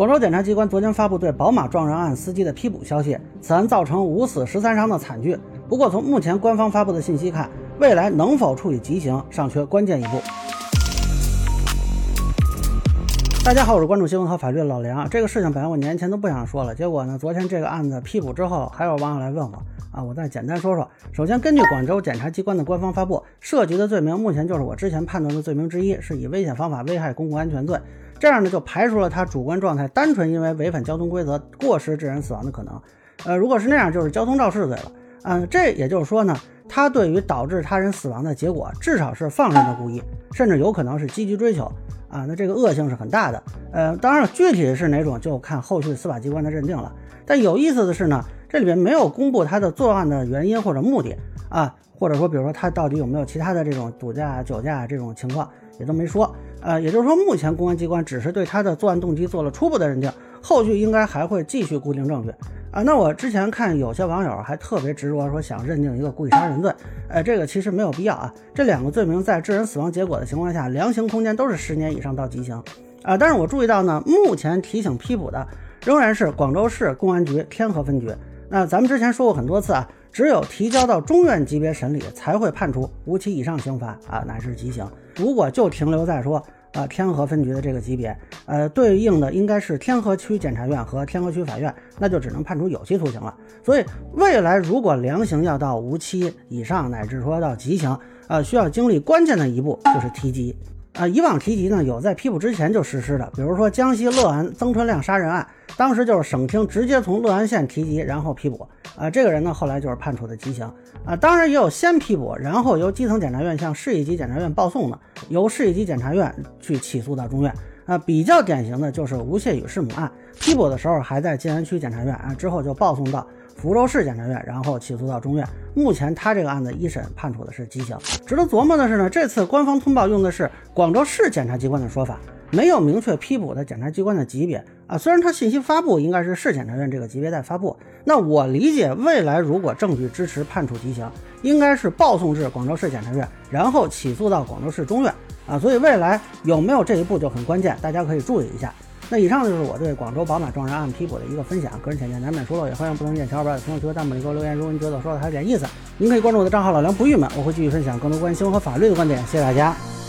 广州检察机关昨天发布对宝马撞人案司机的批捕消息，此案造成五死十三伤的惨剧。不过，从目前官方发布的信息看，未来能否处以极刑尚缺关键一步。大家好，我是关注新闻和法律的老梁。这个事情本来我年前都不想说了，结果呢，昨天这个案子批捕之后，还有网友来问我啊，我再简单说说。首先，根据广州检察机关的官方发布，涉及的罪名目前就是我之前判断的罪名之一，是以危险方法危害公共安全罪。这样呢，就排除了他主观状态单纯因为违反交通规则过失致人死亡的可能。呃，如果是那样，就是交通肇事罪了。嗯，这也就是说呢，他对于导致他人死亡的结果，至少是放任的故意，甚至有可能是积极追求啊。那这个恶性是很大的。呃，当然了，具体是哪种就看后续司法机关的认定了。但有意思的是呢，这里面没有公布他的作案的原因或者目的啊，或者说，比如说他到底有没有其他的这种赌驾、酒驾这种情况，也都没说。呃，也就是说，目前公安机关只是对他的作案动机做了初步的认定，后续应该还会继续固定证据啊。那我之前看有些网友还特别执着说想认定一个故意杀人罪，呃，这个其实没有必要啊。这两个罪名在致人死亡结果的情况下，量刑空间都是十年以上到极刑啊。但是我注意到呢，目前提醒批捕的仍然是广州市公安局天河分局。那咱们之前说过很多次啊，只有提交到中院级别审理，才会判处无期以上刑罚啊，乃至极刑。如果就停留在说啊天河分局的这个级别，呃，对应的应该是天河区检察院和天河区法院，那就只能判处有期徒刑了。所以未来如果量刑要到无期以上，乃至说到极刑，呃，需要经历关键的一步就是提级。啊，以往提及呢，有在批捕之前就实施的，比如说江西乐安曾春亮杀人案，当时就是省厅直接从乐安县提及，然后批捕。啊，这个人呢，后来就是判处的极刑。啊，当然也有先批捕，然后由基层检察院向市一级检察院报送的，由市一级检察院去起诉到中院。啊，比较典型的就是吴谢宇弑母案，批捕的时候还在静安区检察院，啊，之后就报送到。福州市检察院，然后起诉到中院。目前他这个案子一审判处的是极刑。值得琢磨的是呢，这次官方通报用的是广州市检察机关的说法，没有明确批捕的检察机关的级别啊。虽然他信息发布应该是市检察院这个级别在发布，那我理解未来如果证据支持判处极刑，应该是报送至广州市检察院，然后起诉到广州市中院啊。所以未来有没有这一步就很关键，大家可以注意一下。那以上就是我对广州宝马撞人案批捕的一个分享，个人浅见难免疏漏，也欢迎不同意见小伙伴在评论区和弹幕里给我留言。如果您觉得我说的还有点意思，您可以关注我的账号老梁不郁闷，我会继续分享更多关于新闻和法律的观点。谢谢大家。